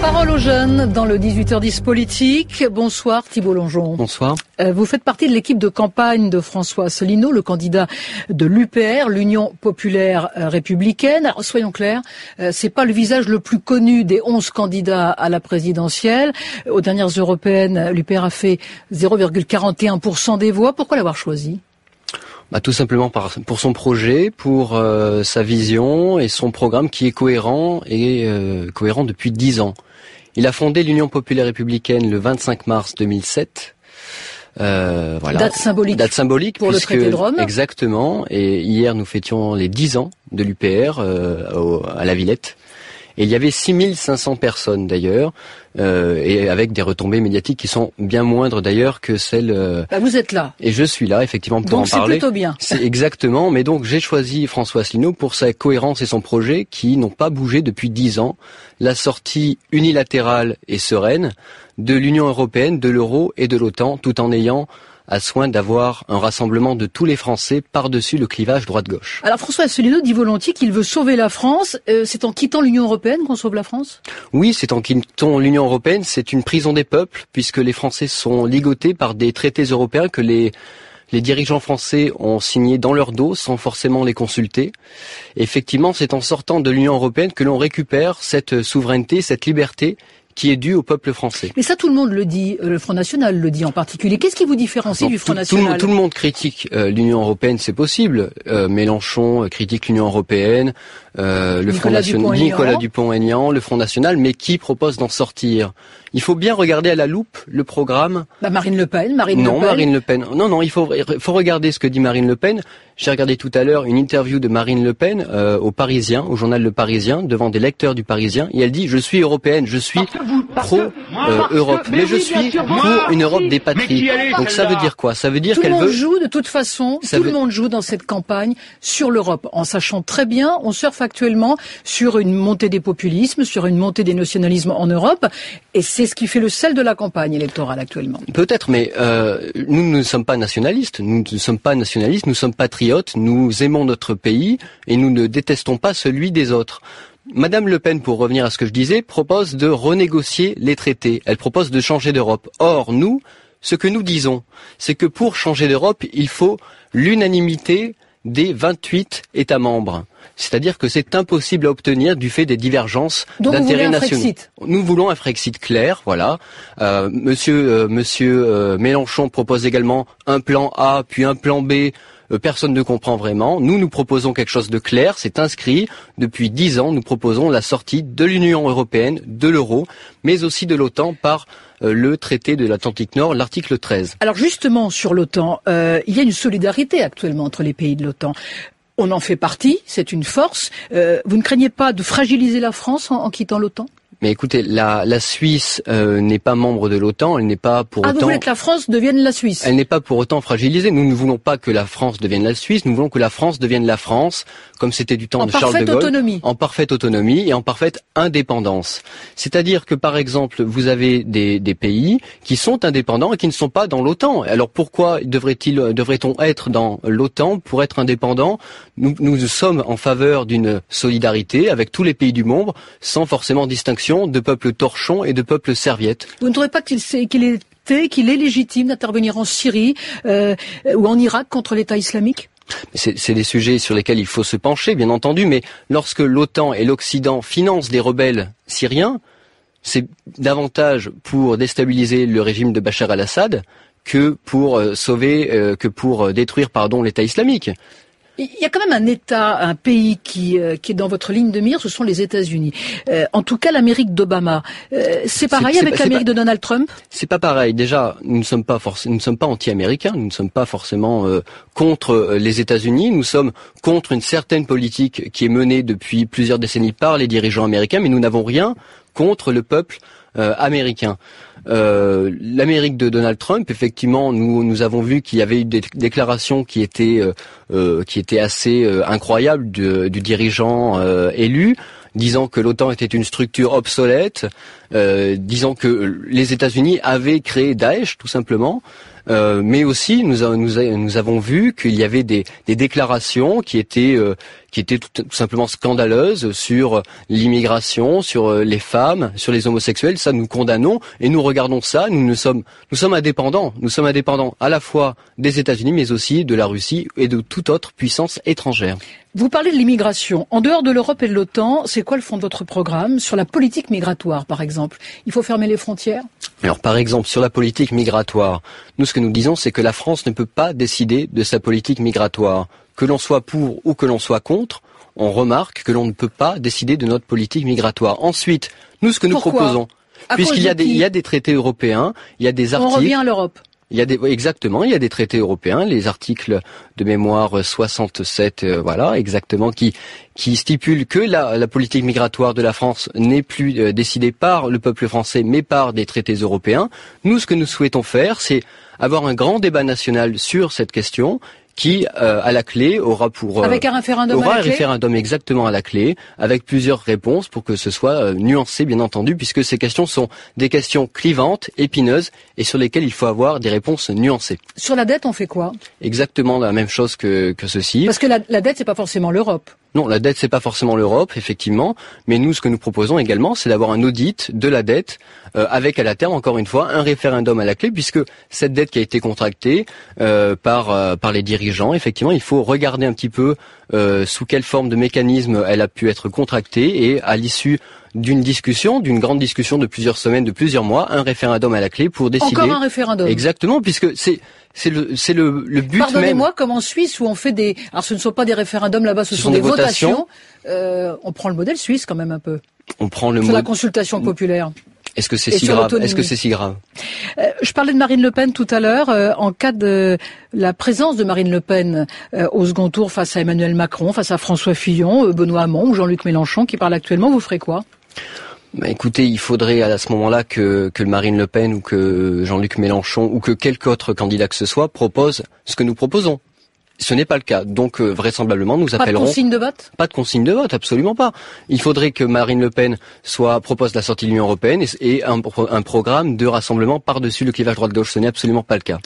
Parole aux jeunes dans le 18h10 politique. Bonsoir Thibault Longeon. Bonsoir. Euh, vous faites partie de l'équipe de campagne de François Asselineau, le candidat de l'UPR, l'Union populaire euh, républicaine. Alors, soyons clairs, euh, c'est pas le visage le plus connu des 11 candidats à la présidentielle. Aux dernières européennes, l'UPR a fait 0,41% des voix. Pourquoi l'avoir choisi? Bah, tout simplement par, pour son projet, pour euh, sa vision et son programme qui est cohérent et euh, cohérent depuis dix ans. Il a fondé l'Union populaire républicaine le 25 mars 2007. Euh, voilà. Date symbolique. Date symbolique pour le traité de Rome. Exactement. Et hier, nous fêtions les dix ans de l'UPR euh, à la Villette. Et il y avait 6500 personnes d'ailleurs, euh, et avec des retombées médiatiques qui sont bien moindres d'ailleurs que celles. Euh, bah vous êtes là. Et je suis là effectivement pour en parler. Donc c'est plutôt bien. C'est exactement. Mais donc j'ai choisi François Asselineau pour sa cohérence et son projet qui n'ont pas bougé depuis dix ans. La sortie unilatérale et sereine de l'Union européenne, de l'euro et de l'OTAN, tout en ayant a soin d'avoir un rassemblement de tous les Français par-dessus le clivage droite-gauche. Alors François Asselineau dit volontiers qu'il veut sauver la France. Euh, c'est en quittant l'Union européenne qu'on sauve la France? Oui, c'est en quittant l'Union européenne. C'est une prison des peuples puisque les Français sont ligotés par des traités européens que les les dirigeants français ont signé dans leur dos sans forcément les consulter. Effectivement, c'est en sortant de l'Union européenne que l'on récupère cette souveraineté, cette liberté qui est dû au peuple français. Mais ça, tout le monde le dit, euh, le Front National le dit en particulier. Qu'est-ce qui vous différencie du Front National tout, le monde critique euh, l'Union européenne, c'est possible. Euh, Mélenchon critique l'Union européenne, le Front National, Nicolas Dupont-Aignan, le Front National, mais qui propose d'en sortir? Il faut bien regarder à la loupe le programme. Bah, Marine Le Pen, Marine non, Le Pen. Marine Le Pen. Non, non, il faut, faut regarder ce que dit Marine Le Pen. J'ai regardé tout à l'heure une interview de Marine Le Pen au Parisien, au journal Le Parisien, devant des lecteurs du Parisien, et elle dit je suis européenne, je suis pro-Europe, mais, je suis pour une Europe des patries. Donc ça veut dire quoi? Ça veut dire qu'elle veut. Tout le monde joue de toute façon. tout le monde joue dans cette campagne sur l'Europe, en sachant très bien, on surfe actuellement sur une montée des populismes, sur une montée des nationalismes en Europe, et c'est ce qui fait le sel de la campagne électorale actuellement. Peut-être, mais euh, nous ne sommes pas nationalistes. Nous ne sommes pas nationalistes. Nous sommes patriotes. Nous aimons notre pays et nous ne détestons pas celui des autres. Madame Le Pen, pour revenir à ce que je disais, propose de renégocier les traités. Elle propose de changer d'Europe. Or, nous, ce que nous disons, c'est que pour changer d'Europe, il faut l'unanimité des 28 États membres. C'est-à-dire que c'est impossible à obtenir du fait des divergences d'intérêts nationaux. Nous voulons un Frexit clair, voilà. Euh, monsieur euh, monsieur euh, Mélenchon propose également un plan A puis un plan B personne ne comprend vraiment. Nous, nous proposons quelque chose de clair, c'est inscrit. Depuis dix ans, nous proposons la sortie de l'Union européenne, de l'euro, mais aussi de l'OTAN par euh, le traité de l'Atlantique Nord, l'article 13. Alors justement, sur l'OTAN, euh, il y a une solidarité actuellement entre les pays de l'OTAN. On en fait partie, c'est une force. vous ne craignez pas de fragiliser la France en quittant l'OTAN? Mais écoutez, la, la Suisse euh, n'est pas membre de l'OTAN, elle n'est pas pour ah, autant. Vous voulez que la France devienne la Suisse Elle n'est pas pour autant fragilisée. Nous ne voulons pas que la France devienne la Suisse. Nous voulons que la France devienne la France, comme c'était du temps en de Charles de Gaulle, autonomie. en parfaite autonomie et en parfaite indépendance. C'est-à-dire que par exemple, vous avez des, des, pays qui sont indépendants et qui ne sont pas dans l'OTAN. Alors pourquoi devrait-il, devrait-on être dans l'OTAN pour être indépendant nous, nous sommes en faveur d'une solidarité avec tous les pays du monde, sans forcément distinction de peuple torchon et de peuple serviette. Vous ne trouvez pas qu'il est, qu'il est légitime d'intervenir en Syrie euh, ou en Irak contre l'État islamique? C'est des sujets sur lesquels il faut se pencher, bien entendu, mais lorsque l'OTAN et l'Occident financent des rebelles syriens, c'est davantage pour déstabiliser le régime de Bachar al-Assad que pour euh, sauver, euh, que pour détruire, pardon, l'État islamique. Il y a quand même un État, un pays qui, euh, qui est dans votre ligne de mire, ce sont les États-Unis. Euh, en tout cas, l'Amérique d'Obama. Euh, c'est pareil avec l'Amérique de Donald Trump? C'est pas pareil. Déjà, nous ne sommes pas nous ne sommes pas anti-américains. Nous ne sommes pas forcément contre les États-Unis. Nous sommes contre une certaine politique qui est menée depuis plusieurs décennies par les dirigeants américains, mais nous n'avons rien contre le peuple américain. Euh, L'Amérique de Donald Trump, effectivement, nous avons vu qu'il y avait eu des déclarations qui étaient euh, euh qui étaient assez euh, incroyables du, dirigeant élu. disant que l'OTAN était une structure obsolète, euh, disant que les États-Unis avaient créé Daesh, tout simplement. Euh, mais aussi, nous, avons vu qu'il y avait des, déclarations qui étaient, euh, qui étaient tout, simplement scandaleuses sur l'immigration, sur euh, les femmes, sur les homosexuels. Ça, nous condamnons et nous regardons ça. Nous, nous sommes, nous sommes indépendants. Nous sommes indépendants à la fois des États-Unis, mais aussi de la Russie et de toute autre puissance étrangère. Vous parlez de l'immigration. En dehors de l'Europe et de l'OTAN, c'est quoi le fond de votre programme sur la politique migratoire, par exemple? Il faut fermer les frontières? Alors, par exemple, sur la politique migratoire, nous, ce que nous disons, c'est que la France ne peut pas décider de sa politique migratoire. Que l'on soit pour ou que l'on soit contre, on remarque que l'on ne peut pas décider de notre politique migratoire. Ensuite, nous, ce que nous proposons, puisqu'il y, a des, il y a des traités europééens, il y a des articles... On revient à l'Europe. Il y a des, exactement, il y a des traités européens, les articles de mémoire 67, euh, voilà, exactement, qui qui stipulent que la, la politique migratoire de la France n'est plus euh, décidée par le peuple français, mais par des traités européens. Nous, ce que nous souhaitons faire, c'est avoir un grand débat national sur cette question qui, euh, à la clé, aura pour euh, avec un référendum aura un référendum exactement à la clé, avec plusieurs réponses pour que ce soit euh, nuancé, bien entendu, puisque ces questions sont des questions clivantes, épineuses, et sur lesquelles il faut avoir des réponses nuancées. Sur la dette, on fait quoi? Exactement la même chose que, que ceci. Parce que la, la dette, c'est pas forcément l'Europe. Non, la dette c'est pas forcément l'Europe, effectivement, mais nous ce que nous proposons également, c'est d'avoir un audit de la dette euh, avec à la terme encore une fois un référendum à la clé, puisque cette dette qui a été contractée euh, par euh, par les dirigeants, effectivement, il faut regarder un petit peu sous quelle forme de mécanisme elle a pu être contractée. Et à l'issue d'une discussion, d'une grande discussion de plusieurs semaines, de plusieurs mois, un référendum à la clé pour décider. Encore un référendum. Exactement, puisque c'est c'est le c'est le, le but Pardonnez-moi, comme en Suisse où on fait des, alors ce ne sont pas des référendums là-bas, ce, sont, des, votations. Euh, on prend le modèle suisse quand même un peu. On prend le sur la consultation populaire. Est-ce que c'est si grave? Est-ce que c'est si grave? Euh, Je parlais de Marine Le Pen tout à l'heure. Euh, en cas de la présence de Marine Le Pen euh, au second tour face à Emmanuel Macron, face à François Fillon, euh, Benoît Hamon ou Jean-Luc Mélenchon qui parle actuellement, vous ferez quoi? Bah, écoutez, il faudrait à ce moment-là que, que Marine Le Pen ou que Jean-Luc Mélenchon ou que quelque autre candidat que ce soit propose ce que nous proposons. Ce n'est pas le cas. Donc euh, vraisemblablement, nous appellerons. Pas de consigne de vote? Pas de consigne de vote, absolument pas. Il faudrait que Marine Le Pen soit propose la sortie de l'Union européenne et, un, un, programme de rassemblement par-dessus le clivage droite-gauche. Ce n'est absolument pas le cas.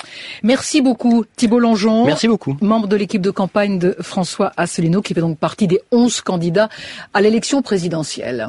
Merci beaucoup, Thibault Longeon. Merci beaucoup. Membre de l'équipe de campagne de François Asselineau, qui fait donc partie des 11 candidats à l'élection présidentielle.